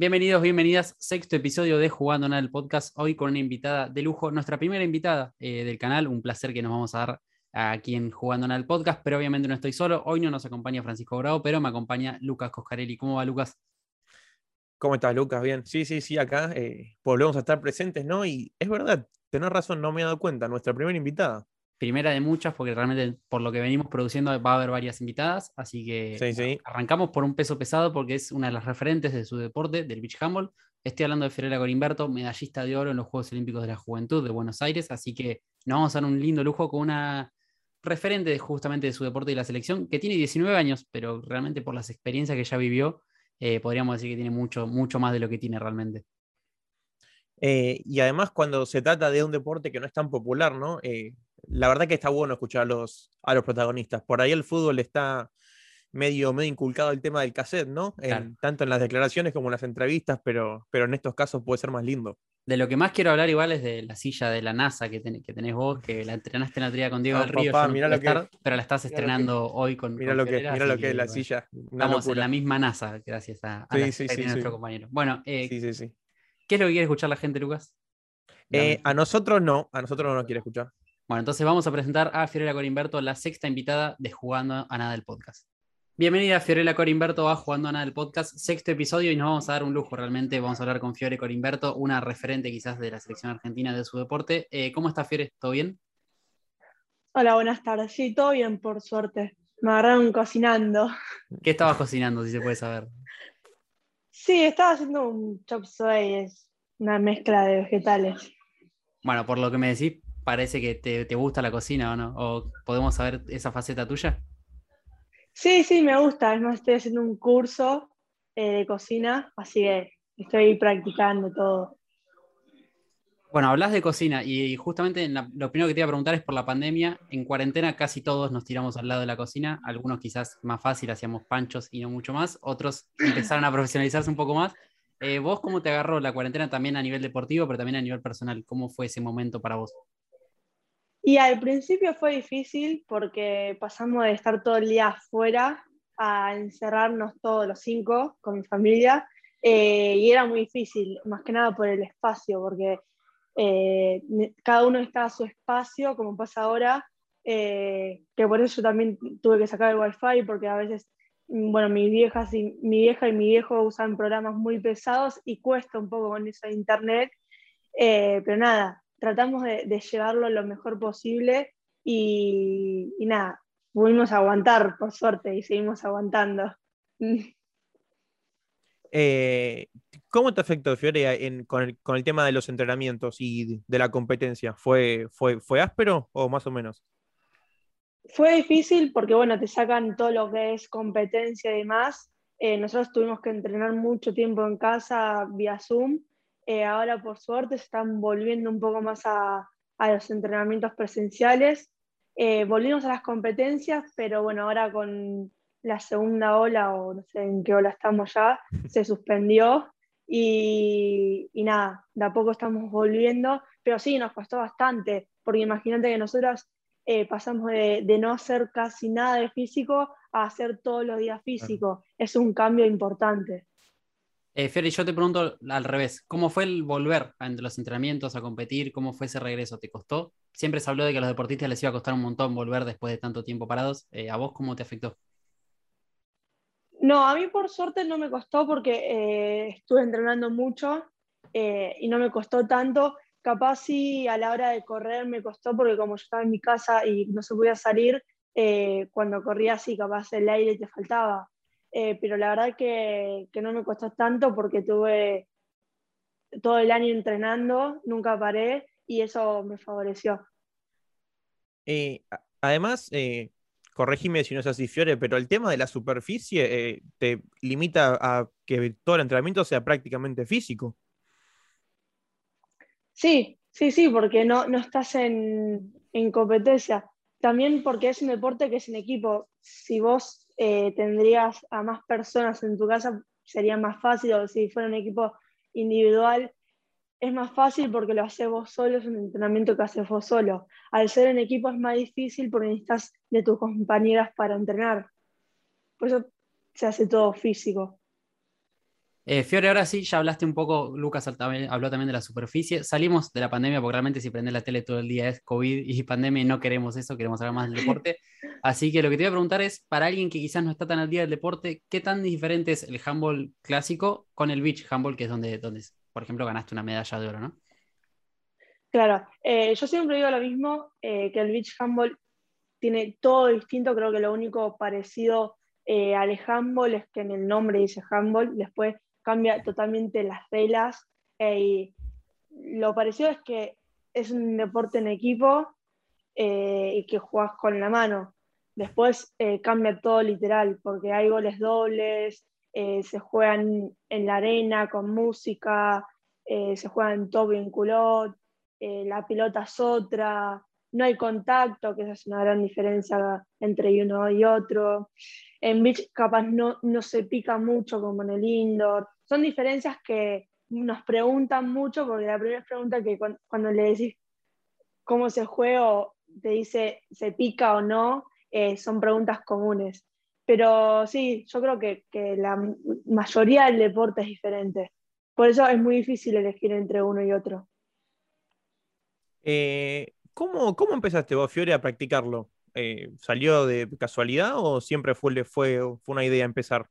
Bienvenidos, bienvenidas. Sexto episodio de Jugando Nada el podcast. Hoy con una invitada de lujo, nuestra primera invitada eh, del canal. Un placer que nos vamos a dar aquí en Jugando Nada el podcast, pero obviamente no estoy solo. Hoy no nos acompaña Francisco Bravo, pero me acompaña Lucas Coscarelli. ¿Cómo va, Lucas? ¿Cómo estás, Lucas? Bien. Sí, sí, sí, acá eh, volvemos a estar presentes, ¿no? Y es verdad, tenés razón, no me he dado cuenta. Nuestra primera invitada primera de muchas, porque realmente por lo que venimos produciendo va a haber varias invitadas, así que arrancamos por un peso pesado porque es una de las referentes de su deporte, del beach handball. Estoy hablando de Fiorella Corimberto, medallista de oro en los Juegos Olímpicos de la Juventud de Buenos Aires, así que nos vamos a dar un lindo lujo con una referente justamente de su deporte y la selección, que tiene 19 años, pero realmente por las experiencias que ya vivió, eh, podríamos decir que tiene mucho, mucho más de lo que tiene realmente. Eh, y además cuando se trata de un deporte que no es tan popular, ¿no? Eh, la verdad que está bueno escuchar a los, a los protagonistas. Por ahí el fútbol está medio, medio inculcado el tema del cassette, ¿no? tanto en las declaraciones como en las entrevistas, pero, pero en estos casos puede ser más lindo. De lo que más quiero hablar igual es de la silla de la NASA que, que tenés vos, que la entrenaste en la tría con Diego del Río, pero la estás estrenando hoy con Mira lo que, mira lo que es la silla. Estamos en la misma NASA, gracias a, nuestro compañero. Bueno, eh, ¿qué es lo que quiere escuchar la gente, Lucas? Eh, a nosotros no, a nosotros no nos quiere escuchar. Bueno, entonces vamos a presentar a Fiorella Corimberto, la sexta invitada de Jugando a Nada del Podcast. Bienvenida Fiorella Corimberto a Jugando a Nada del Podcast, sexto episodio y nos vamos a dar un lujo realmente. Vamos a hablar con Fiore Corimberto, una referente quizás de la selección argentina de su deporte. Eh, ¿Cómo está Fiore? ¿Todo bien? Hola, buenas tardes. Sí, todo bien, por suerte. Me agarraron cocinando. ¿Qué estabas cocinando, si se puede saber? Sí, estaba haciendo un chop suey, es una mezcla de vegetales. Bueno, por lo que me decís, parece que te, gusta la cocina o no? ¿O podemos saber esa faceta tuya? Sí, sí, me gusta. Es más, estoy haciendo un curso eh, de cocina, así que estoy practicando todo. Bueno, hablas de cocina y justamente lo primero que te iba a preguntar es por la pandemia. En cuarentena casi todos nos tiramos al lado de la cocina, algunos quizás más fácil, hacíamos panchos y no mucho más, otros empezaron a profesionalizarse un poco más. Eh, ¿Vos cómo te agarró la cuarentena también a nivel deportivo, pero también a nivel personal? ¿Cómo fue ese momento para vos? Y al principio fue difícil porque pasamos de estar todo el día afuera a encerrarnos todos los cinco con mi familia eh, y era muy difícil, más que nada por el espacio, porque eh, cada uno está a su espacio, como pasa ahora, eh, que por eso yo también tuve que sacar el wifi porque a veces, bueno, mis viejas y, mi vieja y mi viejo usan programas muy pesados y cuesta un poco con eso de internet, pero nada, tratamos de, llevarlo lo mejor posible y, nada, pudimos aguantar, por suerte, y seguimos aguantando. Eh, ¿Cómo te afectó, Fiore, con, el, tema de los entrenamientos y de la competencia? ¿Fue, fue, fue áspero o más o menos? Fue difícil porque, bueno, te sacan todo lo que es competencia y demás. Eh, nosotros tuvimos que entrenar mucho tiempo en casa vía Zoom eh, ahora, por suerte, se están volviendo un poco más a, los entrenamientos presenciales. Eh, volvimos a las competencias, pero bueno, ahora con la segunda ola, o no sé en qué ola estamos ya, se suspendió y, nada, de a poco estamos volviendo, pero sí, nos costó bastante, porque imagínate que nosotros eh, pasamos de, de, no hacer casi nada de físico a hacer todos los días físico. Es un cambio importante. Eh, Ferry, yo te pregunto al revés, ¿cómo fue el volver entre los entrenamientos a competir? ¿Cómo fue ese regreso? ¿Te costó? Siempre se habló de que a los deportistas les iba a costar un montón volver después de tanto tiempo parados. Eh, ¿A vos cómo te afectó? No, a mí por suerte no me costó porque eh, estuve entrenando mucho eh, y no me costó tanto. Capaz sí a la hora de correr me costó porque como yo estaba en mi casa y no se podía salir, cuando corría así capaz el aire te faltaba. Eh, pero la verdad que, que, no me costó tanto porque tuve todo el año entrenando, nunca paré y eso me favoreció. Eh, además, eh, corregime si no es así, Fiore, pero el tema de la superficie eh, te limita a que todo el entrenamiento sea prácticamente físico. Sí, sí, sí, porque no, no estás en, en competencia. También porque es un deporte que es en equipo. Si vos eh, tendrías a más personas en tu casa, sería más fácil, o si fuera un equipo individual, es más fácil porque lo haces vos solo, es un entrenamiento que haces vos solo. Al ser en equipo es más difícil porque necesitas de tus compañeras para entrenar. Por eso se hace todo físico. Eh, Fiore, ahora sí, ya hablaste un poco, Lucas habló también de la superficie. Salimos de la pandemia porque realmente si prende la tele todo el día es COVID y pandemia y no queremos eso, queremos hablar más del deporte. Así que lo que te voy a preguntar es, para alguien que quizás no está tan al día del deporte, ¿qué tan diferente es el handball clásico con el beach handball, que es donde, donde por ejemplo, ganaste una medalla de oro, ¿no? Claro, eh, yo siempre digo lo mismo, eh, que el beach handball tiene todo distinto, creo que lo único parecido al handball es que en el nombre dice handball, después cambia totalmente las reglas. Eh, y lo parecido es que es un deporte en equipo eh, y que juegas con la mano. Después eh, cambia todo literal, porque hay goles dobles, se juegan en la arena con música, se juegan en culot, la pelota es otra, no hay contacto, que esa es una gran diferencia entre uno y otro. En beach capaz no, no se pica mucho como en el indoor. Son diferencias que nos preguntan mucho, porque la primera pregunta que cuando, le decís cómo se juega te dice se pica o no, eh, son preguntas comunes. Pero sí, yo creo que, que, la mayoría del deporte es diferente. Por eso es muy difícil elegir entre uno y otro. Eh, ¿cómo, ¿Cómo empezaste vos, Fiore, a practicarlo? Eh, ¿Salió de casualidad o siempre fue, fue, fue una idea empezar?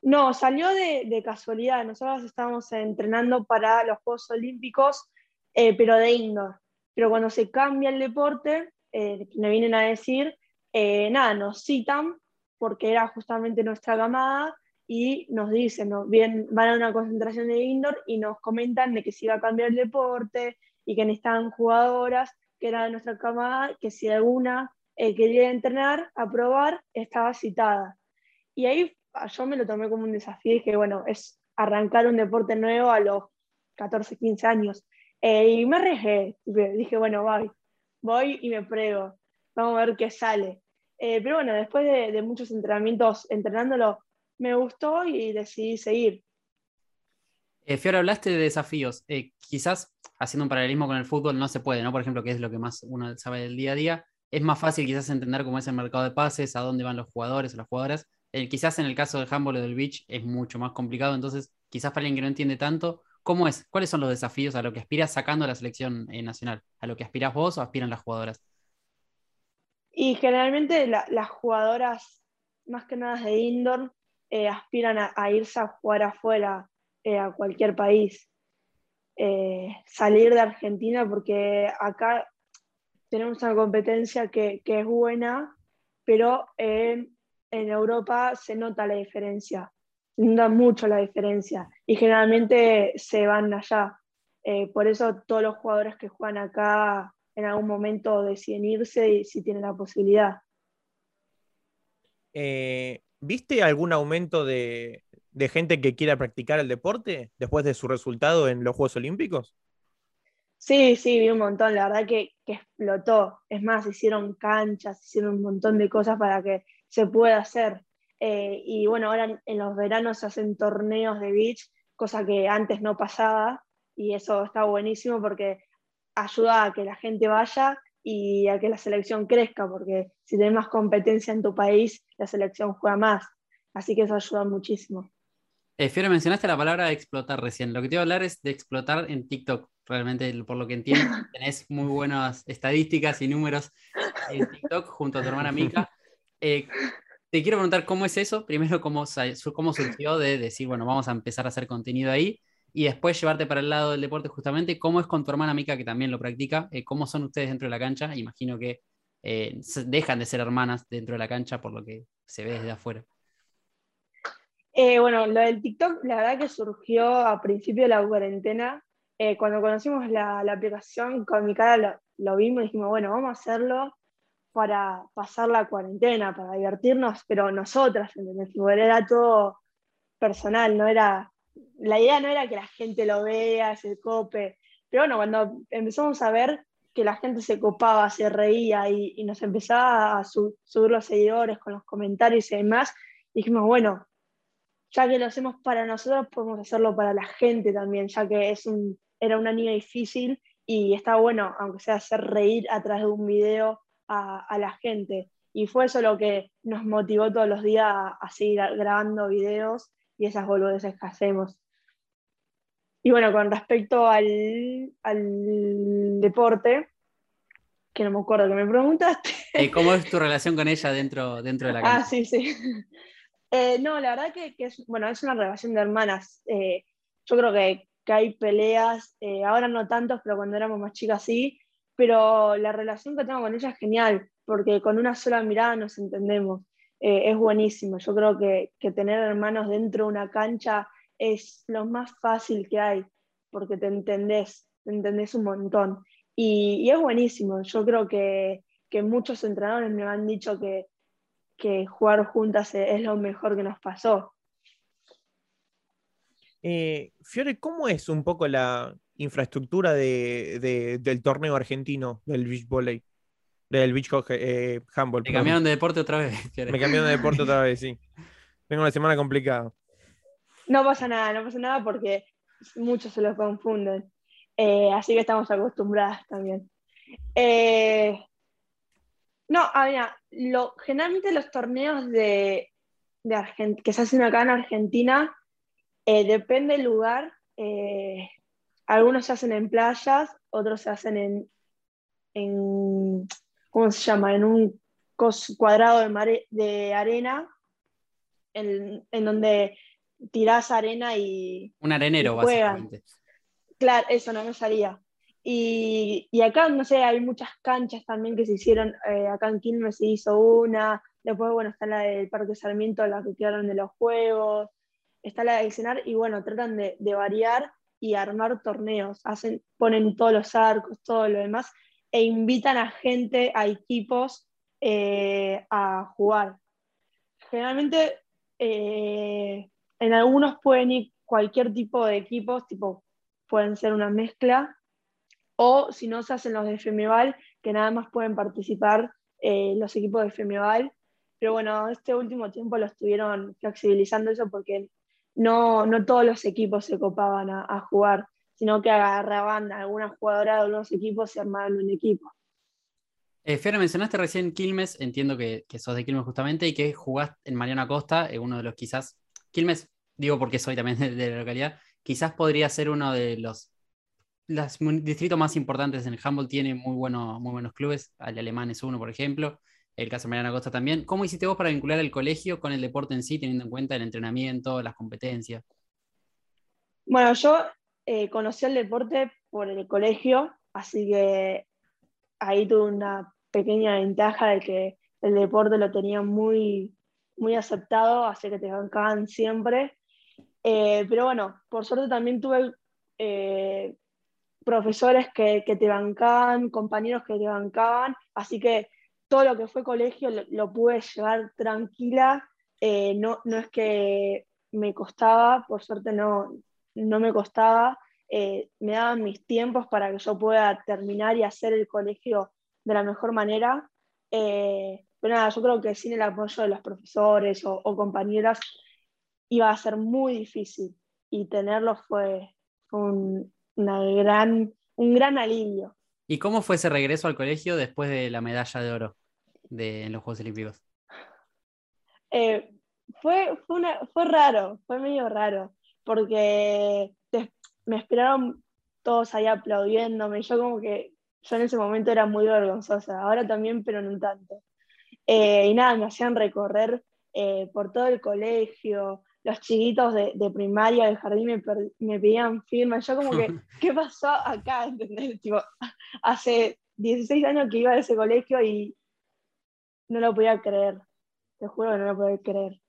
No, salió de, casualidad. Nosotros estábamos entrenando para los Juegos Olímpicos, eh, pero de indoor. Pero cuando se cambia el deporte, eh, me vienen a decir, nada, nos citan porque era justamente nuestra camada y nos dicen, bien, van a una concentración de indoor y nos comentan de que se iba a cambiar el deporte y que necesitaban jugadoras que era de nuestra camada, que si alguna eh, quería entrenar, a probar, estaba citada. Y ahí ah, yo me lo tomé como un desafío y dije, bueno, es arrancar un deporte nuevo a los 14, 15 años. Eh, y me arriesgué, dije, bueno, voy, voy y me pruebo, vamos a ver qué sale. Eh, pero bueno, después de, de, muchos entrenamientos entrenándolo, me gustó y decidí seguir. Fiora, hablaste de desafíos. quizás haciendo un paralelismo con el fútbol no se puede, ¿no? Por ejemplo, que es lo que más uno sabe del día a día. Es más fácil quizás entender cómo es el mercado de pases, a dónde van los jugadores o las jugadoras. Eh, quizás en el caso del handball o del beach es mucho más complicado, entonces quizás para alguien que no entiende tanto, ¿cómo es? ¿Cuáles son los desafíos a lo que aspiras sacando la selección eh, nacional? ¿A lo que aspiras vos o aspiran las jugadoras? Y generalmente las jugadoras, más que nada de indoor, eh, aspiran a, irse a jugar afuera, a cualquier país. Eh, salir de Argentina porque acá tenemos una competencia que, es buena, pero en, Europa se nota la diferencia, se nota mucho la diferencia y generalmente se van allá. Eh, por eso todos los jugadores que juegan acá en algún momento deciden irse y si tienen la posibilidad. Eh, ¿Viste algún aumento de, de gente que quiera practicar el deporte después de su resultado en los Juegos Olímpicos? Sí, sí, vi un montón, la verdad que, explotó. Es más, hicieron canchas, hicieron un montón de cosas para que se pueda hacer. Eh, y bueno, ahora en, los veranos se hacen torneos de beach, cosa que antes no pasaba, y eso está buenísimo porque ayuda a que la gente vaya y a que la selección crezca, porque si tienes más competencia en tu país, la selección juega más. Así que eso ayuda muchísimo. Eh, Fiore, mencionaste la palabra explotar recién. Lo que te voy a hablar es de explotar en TikTok. Realmente, por lo que entiendo, tenés muy buenas estadísticas y números en TikTok junto a tu hermana Mika. Eh, te quiero preguntar cómo es eso. Primero, cómo, cómo surgió de decir, bueno, vamos a empezar a hacer contenido ahí. Y después llevarte para el lado del deporte justamente. ¿Cómo es con tu hermana Mika, que también lo practica? Eh, ¿Cómo son ustedes dentro de la cancha? Imagino que dejan de ser hermanas dentro de la cancha por lo que se ve desde afuera. Eh, bueno, lo del TikTok, la verdad que surgió a principio de la cuarentena. Eh, cuando conocimos la, aplicación, con mi cara lo, vimos y dijimos, bueno, vamos a hacerlo para pasar la cuarentena, para divertirnos, pero nosotras, ¿entendés? Era todo personal, no era, la idea no era que la gente lo vea, se cope, pero bueno, cuando empezamos a ver que la gente se copaba, se reía y, nos empezaba a subir los seguidores con los comentarios y demás, dijimos, bueno, ya que lo hacemos para nosotros, podemos hacerlo para la gente también, ya que es un, era un año difícil y está bueno, aunque sea hacer reír a través de un video a, la gente. Y fue eso lo que nos motivó todos los días a, seguir grabando videos y esas boludeces que hacemos. Y bueno, con respecto al, deporte, que no me acuerdo que me preguntaste. ¿Cómo es tu relación con ella dentro, dentro de la casa? Ah, sí, sí. Eh, no, la verdad que, es, bueno, es una relación de hermanas. Eh, yo creo que, hay peleas, eh, ahora no tantos, pero cuando éramos más chicas sí, pero la relación que tengo con ella es genial, porque con una sola mirada nos entendemos. es buenísimo. Yo creo que, que, tener hermanos dentro de una cancha es lo más fácil que hay, porque te entendés, te entendés un montón. Y, es buenísimo. Yo creo que, que muchos entrenadores me han dicho que, que jugar juntas es lo mejor que nos pasó. Eh, Fiore, ¿cómo es un poco la infraestructura del torneo argentino del beach volley? Del beach eh, handball. Me cambiaron de deporte otra vez. Me cambiaron de deporte otra vez, sí. Tengo una semana complicada. No pasa nada, no pasa nada porque muchos se lo confunden. Eh, así que estamos acostumbradas también. Eh, no, había, lo, generalmente los torneos de, de que se hacen acá en Argentina, eh, depende del lugar. algunos se hacen en playas, otros se hacen en, en ¿cómo se llama? En un cuadrado de, de arena, en, en donde tirás arena y. Un arenero, básicamente. Claro, eso no me salía. Y, acá, no sé, hay muchas canchas también que se hicieron. Eh, acá en Quilmes se hizo una. Después, bueno, está la del Parque Sarmiento, la que quedaron de los juegos. Está la del Cenar. Y bueno, tratan de, de variar y armar torneos. Hacen, ponen todos los arcos, todo lo demás. E invitan a gente, a equipos eh, a jugar. Generalmente. Eh, en algunos pueden ir cualquier tipo de equipos, tipo, pueden ser una mezcla, o si no se hacen los de FEMEVAL, que nada más pueden participar eh, los equipos de FEMEVAL. Pero bueno, este último tiempo lo estuvieron flexibilizando eso porque no, no todos los equipos se copaban a, jugar, sino que agarraban a alguna jugadora de algunos equipos y armaban un equipo. Eh, mencionaste recién Quilmes, entiendo que, que, sos de Quilmes justamente y que jugás en Mariana Costa, uno de los quizás Quilmes, digo porque soy también de, la localidad, quizás podría ser uno de los, distritos más importantes en el handball, tiene muy, bueno, muy buenos clubes, el alemán es uno, por ejemplo, el caso Mariana Costa también. ¿Cómo hiciste vos para vincular el colegio con el deporte en sí, teniendo en cuenta el entrenamiento, las competencias? Bueno, yo eh, conocí el deporte por el colegio, así que ahí tuve una pequeña ventaja de que el deporte lo tenía muy, muy aceptado, así que te bancaban siempre. Eh, pero bueno, por suerte también tuve eh, profesores que, te bancaban, compañeros que te bancaban, así que todo lo que fue colegio lo, pude llevar tranquila. Eh, no, no es que me costaba, por suerte no, no me costaba. me daban mis tiempos para que yo pueda terminar y hacer el colegio de la mejor manera. Pero nada, yo creo que sin el apoyo de los profesores o, compañeras iba a ser muy difícil y tenerlo fue, un, una gran, un gran alivio. ¿Y cómo fue ese regreso al colegio después de la medalla de oro de, en los Juegos Olímpicos? Eh, fue, fue, fue raro, fue medio raro, porque me esperaron todos ahí aplaudiéndome. Yo como que yo en ese momento era muy vergonzosa, ahora también, pero no tanto. Eh, y nada, me hacían recorrer eh, por todo el colegio, los chiquitos de, primaria, de jardín me, me, pedían firmas, yo como que, ¿qué pasó acá? hace 16 años que iba a ese colegio y no lo podía creer, te juro que no lo podía creer.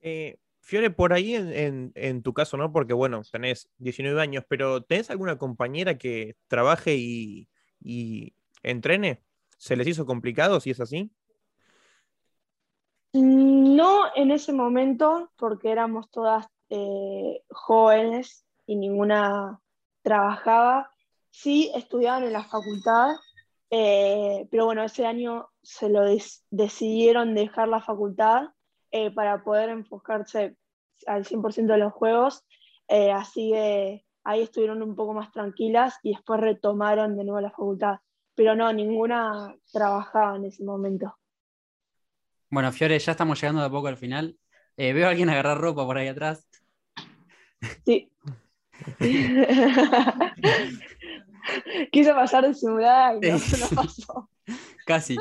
Eh, Fiore, por ahí en, tu caso, ¿no? Porque bueno, tenés 19 años, pero ¿tenés alguna compañera que trabaje y, y entrene? ¿Se les hizo complicado si es así? No en ese momento, porque éramos todas eh, jóvenes y ninguna trabajaba. Sí estudiaban en la facultad, eh, pero bueno, ese año se lo decidieron dejar la facultad eh, para poder enfocarse al 100% de los juegos. así que ahí estuvieron un poco más tranquilas y después retomaron de nuevo la facultad pero no, ninguna trabajaba en ese momento. Bueno, Fiore, ya estamos llegando de a poco al final. Eh, veo a alguien agarrar ropa por ahí atrás. Sí. Quise pasar de simulada y no, pasó. Casi.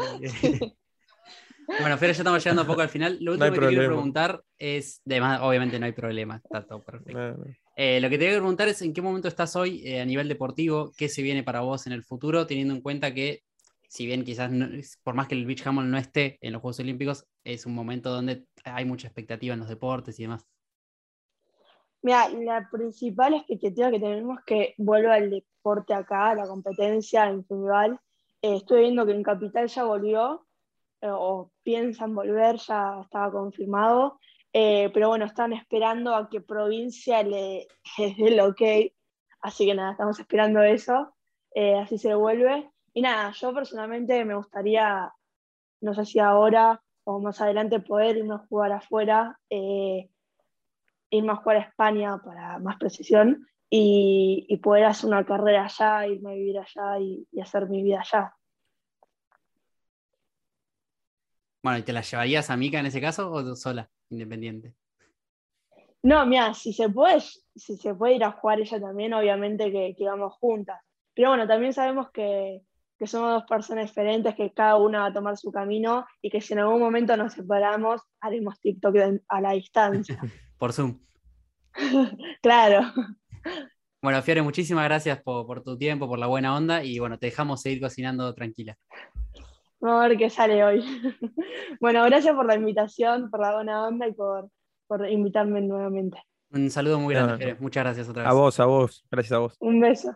Bueno, Fer, ya estamos llegando un poco al final. Lo último que te quiero preguntar es, además, obviamente no hay problema, está todo perfecto. Eh, lo que te quiero preguntar es en qué momento estás hoy eh, a nivel deportivo, qué se viene para vos en el futuro, teniendo en cuenta que, si bien quizás, por más que el Beach Hammock no esté en los Juegos Olímpicos, es un momento donde hay mucha expectativa en los deportes y demás. Mira, la principal expectativa que tenemos es que vuelva el deporte acá, la competencia en individual. Eh, estoy viendo que en Capital ya volvió, eh, o piensan volver, ya estaba confirmado. Eh, pero bueno, están esperando a que provincia le, dé el ok. Así que nada, estamos esperando eso. así se vuelve. Y nada, yo personalmente me gustaría, no sé si ahora o más adelante, poder irme a jugar afuera irme a jugar a España para más precisión y, poder hacer una carrera allá, irme a vivir allá y, hacer mi vida allá. Bueno, ¿y te la llevarías a Mica en ese caso o sola, independiente? No, mira, si se puede, si se puede ir a jugar ella también, obviamente que, que vamos juntas. Pero bueno, también sabemos que, que somos dos personas diferentes, que cada una va a tomar su camino y que si en algún momento nos separamos, haremos TikTok a la distancia. por Zoom. claro. Bueno, Fiore, muchísimas gracias por, tu tiempo, por la buena onda y bueno, te dejamos seguir cocinando tranquila. Vamos a ver qué sale hoy. bueno, gracias por la invitación, por la buena onda y por, invitarme nuevamente. Un saludo muy grande, Fiore. Muchas gracias otra vez. A vos, a vos. Gracias a vos. Un beso.